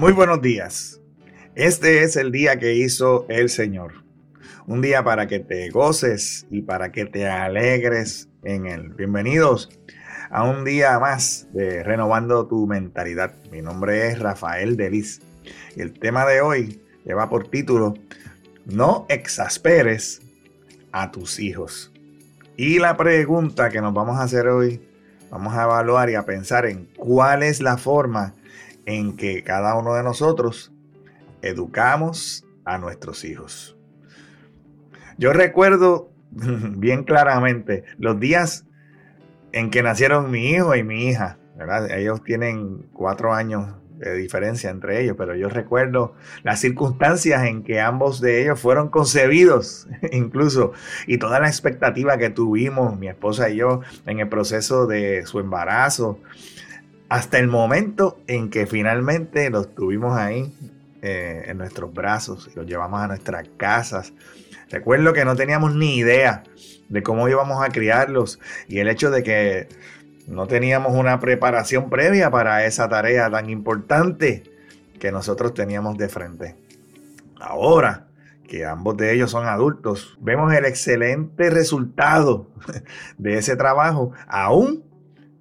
Muy buenos días. Este es el día que hizo el Señor. Un día para que te goces y para que te alegres en él. Bienvenidos a un día más de Renovando tu Mentalidad. Mi nombre es Rafael Delis y el tema de hoy lleva por título No exasperes a tus hijos. Y la pregunta que nos vamos a hacer hoy, vamos a evaluar y a pensar en cuál es la forma en que cada uno de nosotros educamos a nuestros hijos. Yo recuerdo bien claramente los días en que nacieron mi hijo y mi hija, ¿verdad? Ellos tienen cuatro años de diferencia entre ellos, pero yo recuerdo las circunstancias en que ambos de ellos fueron concebidos, incluso, y toda la expectativa que tuvimos, mi esposa y yo, en el proceso de su embarazo, hasta el momento en que finalmente los tuvimos ahí eh, en nuestros brazos y los llevamos a nuestras casas. Recuerdo que no teníamos ni idea de cómo íbamos a criarlos y el hecho de que no teníamos una preparación previa para esa tarea tan importante que nosotros teníamos de frente. Ahora que ambos de ellos son adultos, vemos el excelente resultado de ese trabajo, aún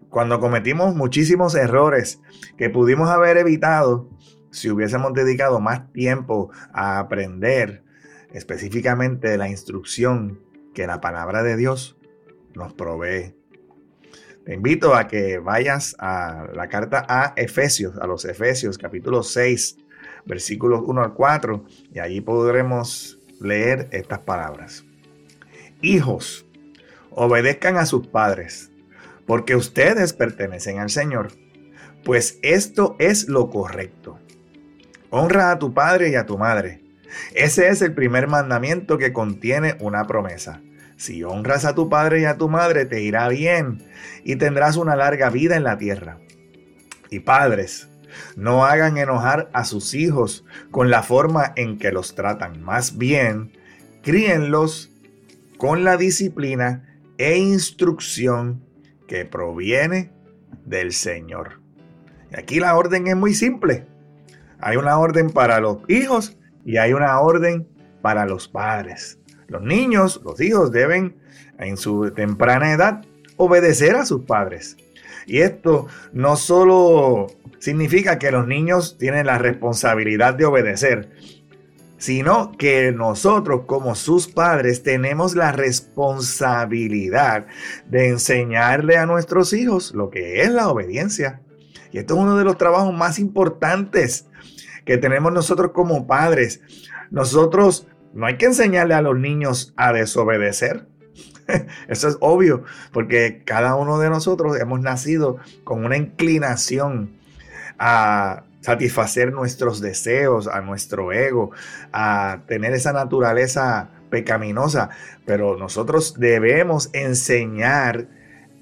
cuando cometimos muchísimos errores que pudimos haber evitado si hubiésemos dedicado más tiempo a aprender específicamente la instrucción que la palabra de Dios nos provee. Te invito a que vayas a la carta a Efesios, a los Efesios capítulo 6, versículos 1 al 4, y allí podremos leer estas palabras. Hijos, obedezcan a sus padres porque ustedes pertenecen al Señor, pues esto es lo correcto. Honra a tu padre y a tu madre. Ese es el primer mandamiento que contiene una promesa. Si honras a tu padre y a tu madre, te irá bien y tendrás una larga vida en la tierra. Y padres, no hagan enojar a sus hijos con la forma en que los tratan. Más bien, críenlos con la disciplina e instrucción que proviene del Señor. Y aquí la orden es muy simple. Hay una orden para los hijos y hay una orden para los padres. Los niños, los hijos deben en su temprana edad obedecer a sus padres. Y esto no solo significa que los niños tienen la responsabilidad de obedecer, sino que nosotros como sus padres tenemos la responsabilidad de enseñarle a nuestros hijos lo que es la obediencia. Y esto es uno de los trabajos más importantes que tenemos nosotros como padres. Nosotros no hay que enseñarle a los niños a desobedecer. Eso es obvio, porque cada uno de nosotros hemos nacido con una inclinación a satisfacer nuestros deseos, a nuestro ego, a tener esa naturaleza pecaminosa, pero nosotros debemos enseñar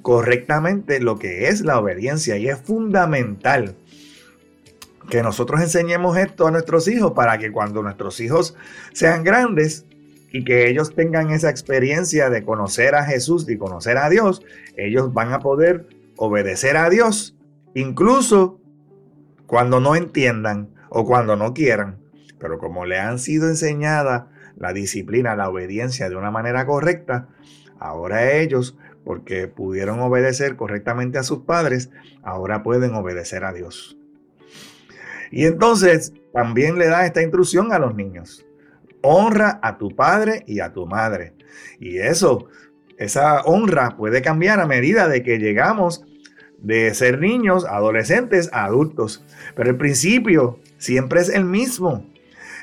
correctamente lo que es la obediencia y es fundamental que nosotros enseñemos esto a nuestros hijos para que cuando nuestros hijos sean grandes y que ellos tengan esa experiencia de conocer a Jesús y conocer a Dios, ellos van a poder obedecer a Dios, incluso cuando no entiendan o cuando no quieran, pero como le han sido enseñada la disciplina, la obediencia de una manera correcta, ahora ellos, porque pudieron obedecer correctamente a sus padres, ahora pueden obedecer a Dios. Y entonces también le da esta instrucción a los niños. Honra a tu padre y a tu madre. Y eso, esa honra puede cambiar a medida de que llegamos de ser niños, adolescentes, adultos. Pero el principio siempre es el mismo.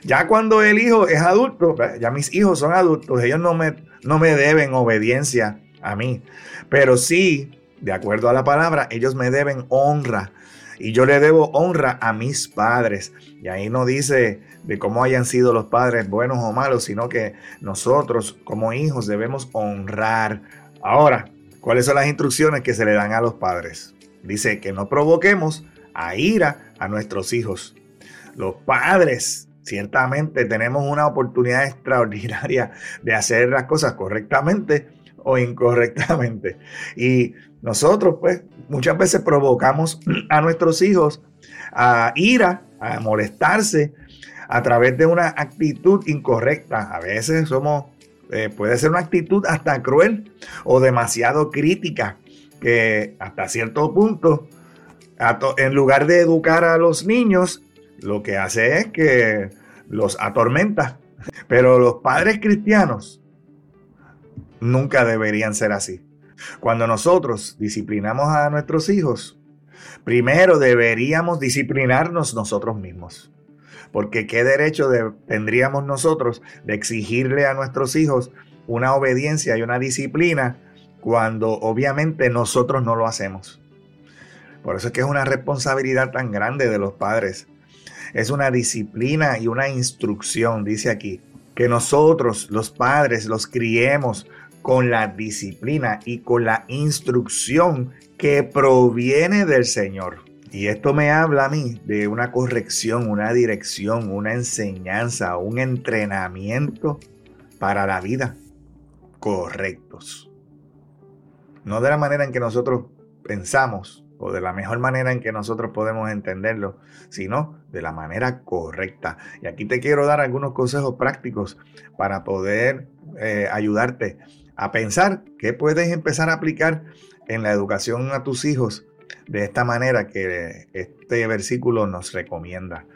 Ya cuando el hijo es adulto, ya mis hijos son adultos, ellos no me, no me deben obediencia a mí. Pero sí, de acuerdo a la palabra, ellos me deben honra. Y yo le debo honra a mis padres. Y ahí no dice de cómo hayan sido los padres buenos o malos, sino que nosotros como hijos debemos honrar. Ahora, ¿Cuáles son las instrucciones que se le dan a los padres? Dice que no provoquemos a ira a nuestros hijos. Los padres ciertamente tenemos una oportunidad extraordinaria de hacer las cosas correctamente o incorrectamente. Y nosotros, pues, muchas veces provocamos a nuestros hijos a ira, a molestarse a través de una actitud incorrecta. A veces somos, eh, puede ser una actitud hasta cruel o demasiado crítica, que hasta cierto punto, en lugar de educar a los niños, lo que hace es que los atormenta. Pero los padres cristianos nunca deberían ser así. Cuando nosotros disciplinamos a nuestros hijos, primero deberíamos disciplinarnos nosotros mismos. Porque qué derecho tendríamos nosotros de exigirle a nuestros hijos una obediencia y una disciplina cuando obviamente nosotros no lo hacemos. Por eso es que es una responsabilidad tan grande de los padres. Es una disciplina y una instrucción, dice aquí, que nosotros, los padres, los criemos con la disciplina y con la instrucción que proviene del Señor. Y esto me habla a mí de una corrección, una dirección, una enseñanza, un entrenamiento para la vida correctos. No de la manera en que nosotros pensamos o de la mejor manera en que nosotros podemos entenderlo, sino de la manera correcta. Y aquí te quiero dar algunos consejos prácticos para poder eh, ayudarte a pensar qué puedes empezar a aplicar en la educación a tus hijos de esta manera que este versículo nos recomienda.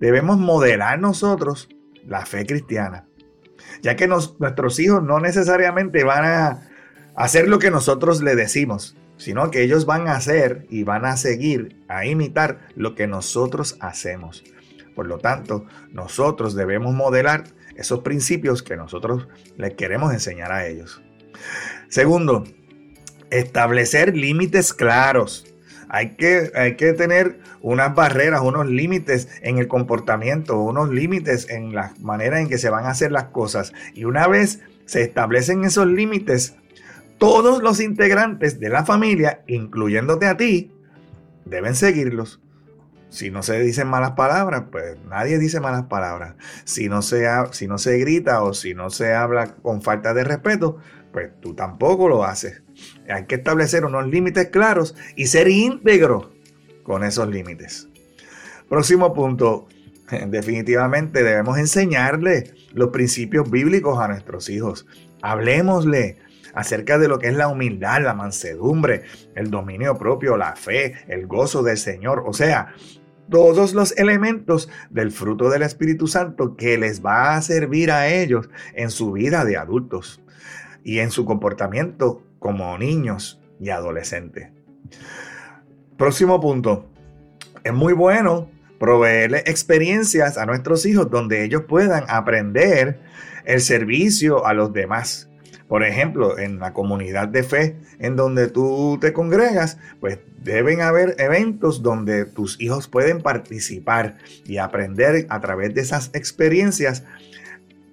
Debemos modelar nosotros la fe cristiana, ya que nuestros hijos no necesariamente van a hacer lo que nosotros le decimos, sino que ellos van a hacer y van a seguir, a imitar lo que nosotros hacemos. Por lo tanto, nosotros debemos modelar esos principios que nosotros les queremos enseñar a ellos. Segundo, establecer límites claros. Hay que, hay que tener unas barreras, unos límites en el comportamiento, unos límites en la manera en que se van a hacer las cosas. Y una vez se establecen esos límites, todos los integrantes de la familia, incluyéndote a ti, deben seguirlos. Si no se dicen malas palabras, pues nadie dice malas palabras. Si no se, si no se grita o si no se habla con falta de respeto, pues tú tampoco lo haces. Hay que establecer unos límites claros y ser íntegro con esos límites. Próximo punto. Definitivamente debemos enseñarle los principios bíblicos a nuestros hijos. Hablemosle acerca de lo que es la humildad, la mansedumbre, el dominio propio, la fe, el gozo del Señor. O sea, todos los elementos del fruto del Espíritu Santo que les va a servir a ellos en su vida de adultos y en su comportamiento como niños y adolescentes. Próximo punto. Es muy bueno proveerle experiencias a nuestros hijos donde ellos puedan aprender el servicio a los demás. Por ejemplo, en la comunidad de fe en donde tú te congregas, pues deben haber eventos donde tus hijos pueden participar y aprender a través de esas experiencias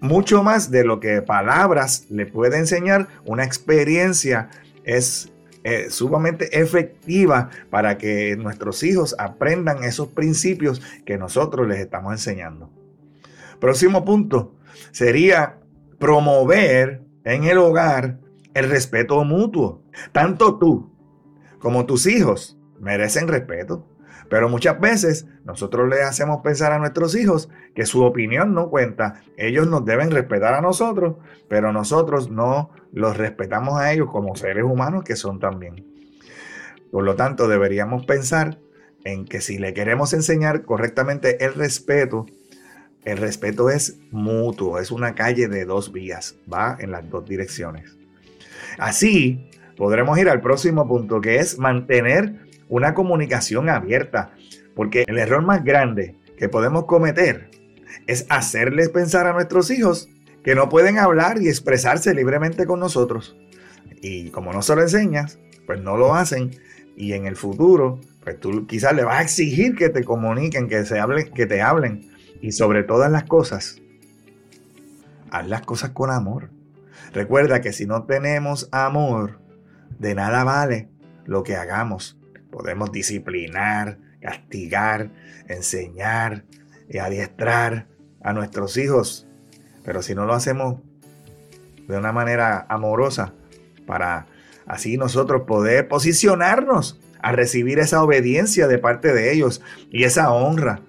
mucho más de lo que palabras le puede enseñar, una experiencia es eh, sumamente efectiva para que nuestros hijos aprendan esos principios que nosotros les estamos enseñando. Próximo punto sería promover en el hogar el respeto mutuo. Tanto tú como tus hijos merecen respeto. Pero muchas veces nosotros le hacemos pensar a nuestros hijos que su opinión no cuenta. Ellos nos deben respetar a nosotros, pero nosotros no los respetamos a ellos como seres humanos que son también. Por lo tanto, deberíamos pensar en que si le queremos enseñar correctamente el respeto, el respeto es mutuo, es una calle de dos vías, va en las dos direcciones. Así podremos ir al próximo punto, que es mantener una comunicación abierta, porque el error más grande que podemos cometer es hacerles pensar a nuestros hijos que no pueden hablar y expresarse libremente con nosotros. Y como no se lo enseñas, pues no lo hacen y en el futuro, pues tú quizás le vas a exigir que te comuniquen, que se hablen, que te hablen y sobre todas las cosas, haz las cosas con amor. Recuerda que si no tenemos amor, de nada vale lo que hagamos. Podemos disciplinar, castigar, enseñar y adiestrar, a nuestros hijos, pero si no lo hacemos de una manera amorosa, para así nosotros poder posicionarnos a recibir esa obediencia de parte de ellos y esa honra.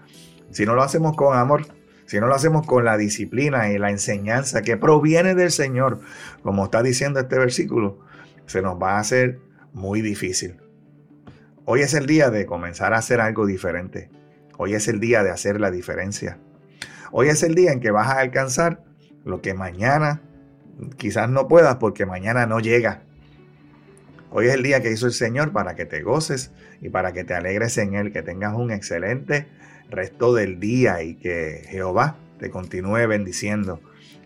Si no lo hacemos con amor, si no lo hacemos con la disciplina y la enseñanza que proviene del Señor, como está diciendo este versículo, se nos va a hacer muy difícil. Hoy es el día de comenzar a hacer algo diferente. Hoy es el día de hacer la diferencia. Hoy es el día en que vas a alcanzar lo que mañana quizás no puedas porque mañana no llega. Hoy es el día que hizo el Señor para que te goces y para que te alegres en Él, que tengas un excelente resto del día y que Jehová te continúe bendiciendo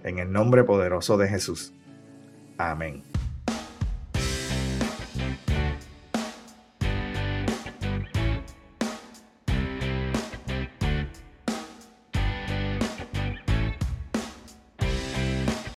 en el nombre poderoso de Jesús. Amén.